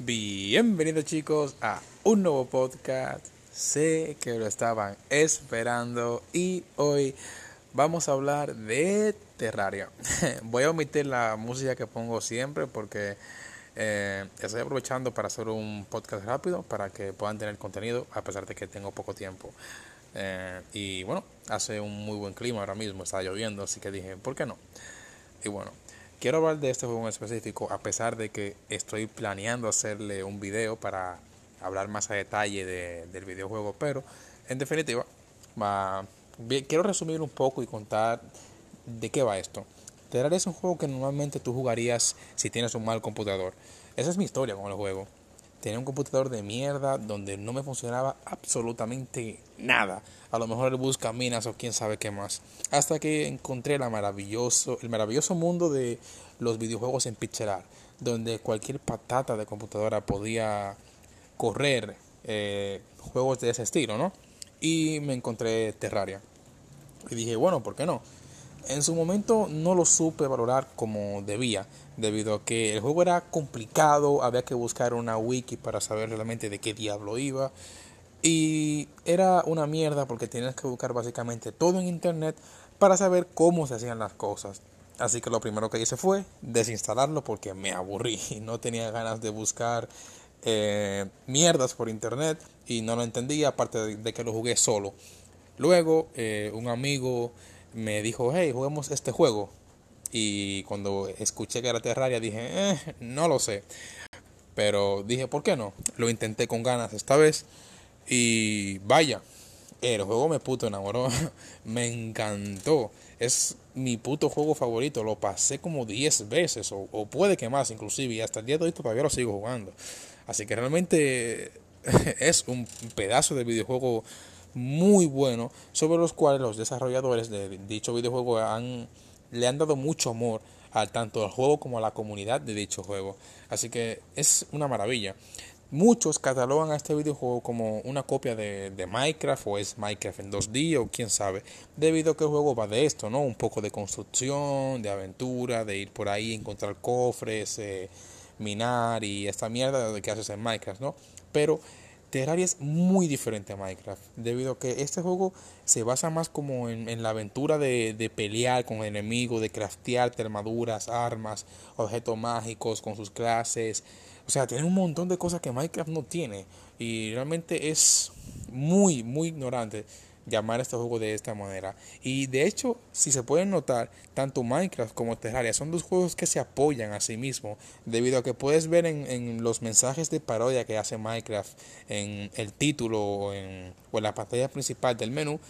Bienvenidos chicos a un nuevo podcast. Sé que lo estaban esperando y hoy vamos a hablar de Terraria. Voy a omitir la música que pongo siempre porque eh, estoy aprovechando para hacer un podcast rápido para que puedan tener contenido a pesar de que tengo poco tiempo. Eh, y bueno, hace un muy buen clima ahora mismo, está lloviendo, así que dije, ¿por qué no? Y bueno, quiero hablar de este juego en específico, a pesar de que estoy planeando hacerle un video para hablar más a detalle del videojuego, pero en definitiva, quiero resumir un poco y contar de qué va esto. Terraria es un juego que normalmente tú jugarías si tienes un mal computador. Esa es mi historia con el juego. Tenía un computador de mierda donde no me funcionaba absolutamente nada. A lo mejor el busca minas o quién sabe qué más. Hasta que encontré maravilloso, el maravilloso mundo de los videojuegos en pixelar, donde cualquier patata de computadora podía correr eh, juegos de ese estilo, ¿no? Y me encontré Terraria. Y dije, bueno, ¿por qué no? En su momento no lo supe valorar como debía, debido a que el juego era complicado, había que buscar una wiki para saber realmente de qué diablo iba. Y era una mierda porque tenías que buscar básicamente todo en internet para saber cómo se hacían las cosas. Así que lo primero que hice fue desinstalarlo porque me aburrí y no tenía ganas de buscar eh, mierdas por internet y no lo entendía, aparte de, que lo jugué solo. Luego eh, un amigo me dijo, hey, juguemos este juego. Y cuando escuché que era Terraria dije, eh, no lo sé. Pero dije, ¿por qué no? Lo intenté con ganas esta vez. Y vaya, el juego me puto enamoró. me encantó. Es mi puto juego favorito. Lo pasé como 10 veces. O, o, puede que más inclusive. Y hasta el día de hoy todavía lo sigo jugando. Así que realmente es un pedazo de videojuego muy bueno sobre los cuales los desarrolladores de dicho videojuego han, le han dado mucho amor a tanto al juego como a la comunidad de dicho juego. Así que es una maravilla. Muchos catalogan a este videojuego como una copia de, Minecraft o es Minecraft en 2D o quién sabe, debido a que el juego va de esto, ¿no? Un poco de construcción, de aventura, de ir por ahí, encontrar cofres, eh, minar y esta mierda de que haces en Minecraft, ¿no? Pero Terraria es muy diferente a Minecraft, debido a que este juego se basa más como en, la aventura de, pelear con enemigos, de craftear armaduras, armas, objetos mágicos con sus clases. O sea, tiene un montón de cosas que Minecraft no tiene y realmente es muy, muy ignorante llamar a este juego de esta manera. Y de hecho, si se pueden notar, tanto Minecraft como Terraria son dos juegos que se apoyan a sí mismos, debido a que puedes ver en, los mensajes de parodia que hace Minecraft en el título o en, o en la pantalla principal del menú,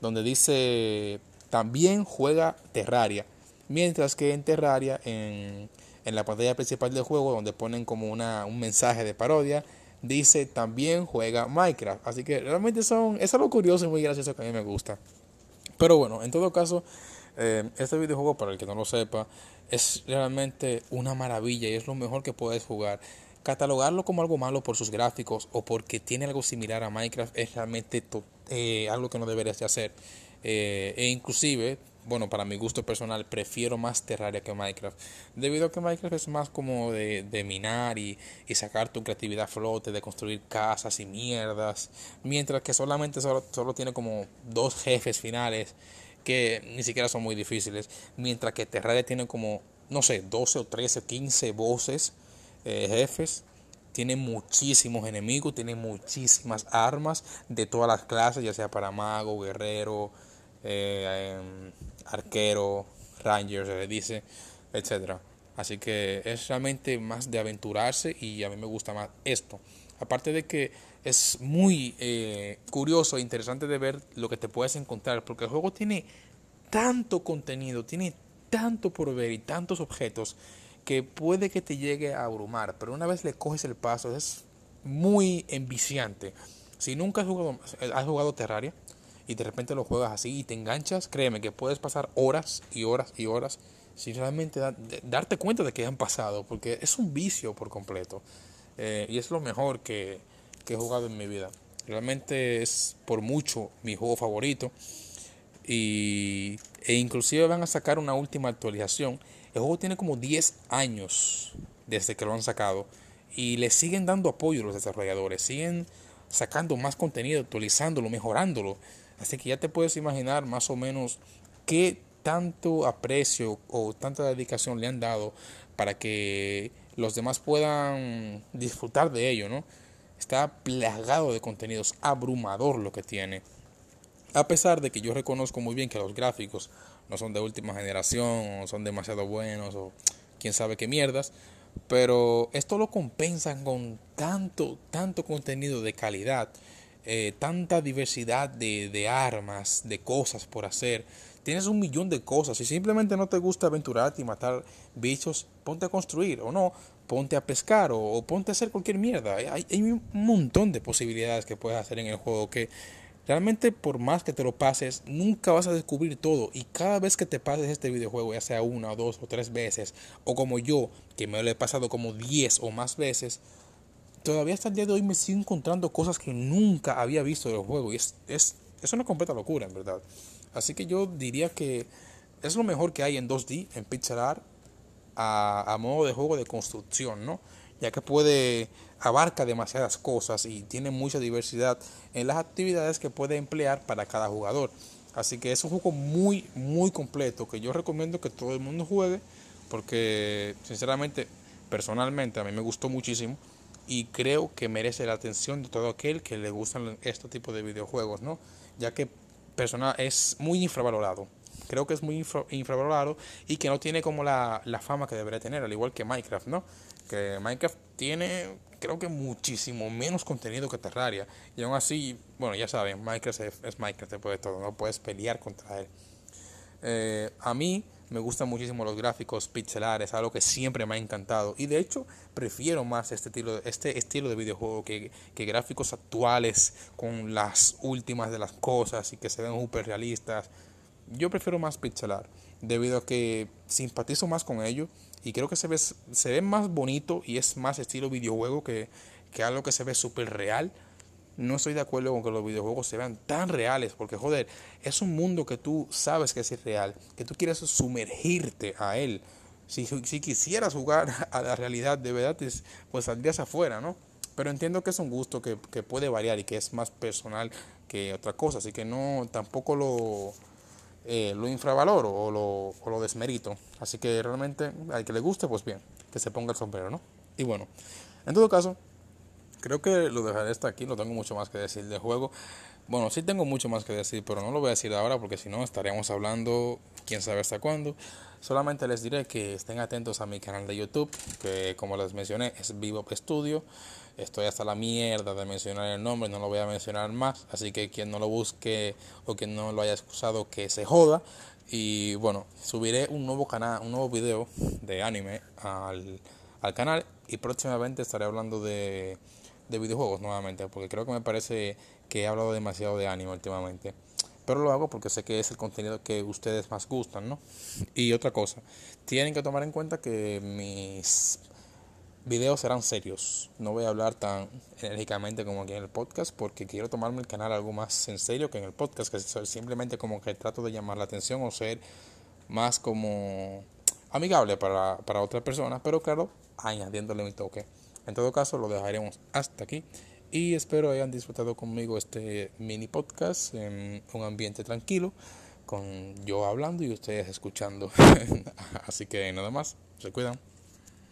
donde dice también juega Terraria. Mientras que en Terraria, en, en la pantalla principal del juego, donde ponen como una, un mensaje de parodia, dice también juega Minecraft. Así que realmente son, es algo curioso y muy gracioso que a mí me gusta. Pero bueno, en todo caso, eh, este videojuego, para el que no lo sepa, es realmente una maravilla y es lo mejor que puedes jugar. Catalogarlo como algo malo por sus gráficos o porque tiene algo similar a Minecraft es realmente eh, algo que no deberías de hacer. Eh, e inclusive bueno, para mi gusto personal, prefiero más Terraria que Minecraft. Debido a que Minecraft es más como de, de minar y, y, sacar tu creatividad a flote, de construir casas y mierdas. Mientras que solamente solo, solo tiene como dos jefes finales que ni siquiera son muy difíciles. Mientras que Terraria tiene como, no sé, 12 o 13 o 15 voces, eh, jefes. Tiene muchísimos enemigos, tiene muchísimas armas de todas las clases, ya sea para mago, guerrero, eh, em, arquero, ranger, se le dice, etcétera. Así que es realmente más de aventurarse y a mí me gusta más esto. Aparte de que es muy eh, curioso e interesante de ver lo que te puedes encontrar, porque el juego tiene tanto contenido, tiene tanto por ver y tantos objetos que puede que te llegue a abrumar, pero una vez le coges el paso es muy enviciante. Si nunca has jugado, has jugado Terraria, y de repente lo juegas así y te enganchas, créeme que puedes pasar horas y horas y horas sin realmente darte cuenta de que han pasado, porque es un vicio por completo. Eh, y es lo mejor que, que, he jugado en mi vida. Realmente es por mucho mi juego favorito. Y, e inclusive van a sacar una última actualización. El juego tiene como 10 años desde que lo han sacado. y le siguen dando apoyo a los desarrolladores, siguen sacando más contenido, actualizándolo, mejorándolo. Así que ya te puedes imaginar más o menos qué tanto aprecio o tanta dedicación le han dado para que los demás puedan disfrutar de ello, ¿no? Está plagado de contenidos, abrumador lo que tiene. A pesar de que yo reconozco muy bien que los gráficos no son de última generación son demasiado buenos o quién sabe qué mierdas, pero esto lo compensan con tanto, tanto contenido de calidad, eh, tanta diversidad de, de armas, de cosas por hacer. Tienes un millón de cosas. Si simplemente no te gusta aventurarte y matar bichos, ponte a construir o no, ponte a pescar o, ponte a hacer cualquier mierda. Hay, hay, un montón de posibilidades que puedes hacer en el juego que Realmente por más que te lo pases, nunca vas a descubrir todo. Y cada vez que te pases este videojuego, ya sea una o dos o tres veces, o como yo, que me lo he pasado como diez o más veces, todavía hasta el día de hoy me sigo encontrando cosas que nunca había visto del juego. Y es, es, es una completa locura, en verdad. Así que yo diría que es lo mejor que hay en 2D, en pixel art, a, a modo de juego de construcción, ¿no? Ya que puede abarca demasiadas cosas y tiene mucha diversidad en las actividades que puede emplear para cada jugador. Así que es un juego muy, muy completo que yo recomiendo que todo el mundo juegue porque sinceramente, personalmente a mí me gustó muchísimo y creo que merece la atención de todo aquel que le gustan este tipo de videojuegos, ¿no? Ya que personal es muy infravalorado. Creo que es muy infravalorado y que no tiene como la, la fama que debería tener, al igual que Minecraft, ¿no? Que Minecraft tiene creo que muchísimo menos contenido que Terraria. Y aún así, bueno, ya saben, Minecraft es, Minecraft después de todo, no puedes pelear contra él. Eh, a mí me gustan muchísimo los gráficos pixelares, algo que siempre me ha encantado. Y de hecho, prefiero más este estilo, este estilo de videojuego que, que gráficos actuales con las últimas de las cosas y que se ven súper realistas. Yo prefiero más pixelar, debido a que simpatizo más con ello y creo que se ve, se ve más bonito y es más estilo videojuego que, que algo que se ve súper real. No estoy de acuerdo con que los videojuegos se vean tan reales, porque joder, es un mundo que tú sabes que es real, que tú quieres sumergirte a él. Si, si quisieras jugar a la realidad de verdad, pues saldrías afuera, ¿no? Pero entiendo que es un gusto que, que puede variar y que es más personal que otra cosa, así que no, tampoco lo, eh, lo infravaloro o lo, o lo desmerito. Así que realmente al que le guste, pues bien, que se ponga el sombrero, ¿no? Y bueno, en todo caso, creo que lo dejaré hasta aquí, no tengo mucho más que decir del juego. Bueno, sí tengo mucho más que decir, pero no lo voy a decir ahora porque si no estaríamos hablando quién sabe hasta cuándo. Solamente les diré que estén atentos a mi canal de YouTube, que como les mencioné es Vivo Studio. Estoy hasta la mierda de mencionar el nombre, no lo voy a mencionar más. Así que quien no lo busque o quien no lo haya escuchado, que se joda. Y bueno, subiré un nuevo canal, un nuevo video de anime al, al canal. Y próximamente estaré hablando de, de videojuegos nuevamente. Porque creo que me parece que he hablado demasiado de anime últimamente. Pero lo hago porque sé que es el contenido que ustedes más gustan, ¿no? Y otra cosa, tienen que tomar en cuenta que mis videos serán serios. No voy a hablar tan enérgicamente como aquí en el podcast porque quiero tomarme el canal algo más en serio que en el podcast, que es simplemente como que trato de llamar la atención o ser más como amigable para, para otras personas, pero claro, añadiéndole mi toque. En todo caso, lo dejaremos hasta aquí y espero hayan disfrutado conmigo este mini podcast en un ambiente tranquilo, con yo hablando y ustedes escuchando. Así que nada más, se cuidan.